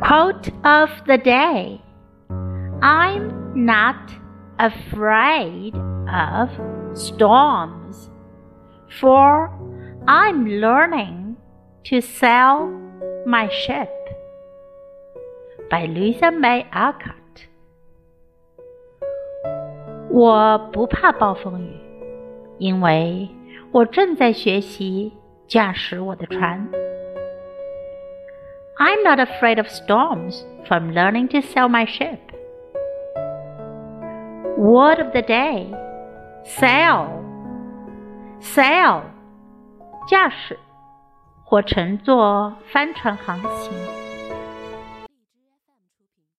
Quote of the day I'm not afraid of storms, for I'm learning to sail my ship. By Louisa May Alcott. 我不怕暴风雨，因为我正在学习驾驶我的船。 I'm not afraid of storms, for I'm learning to sail my ship. Word of the day sail, sail, 驾驶或乘坐帆船航行。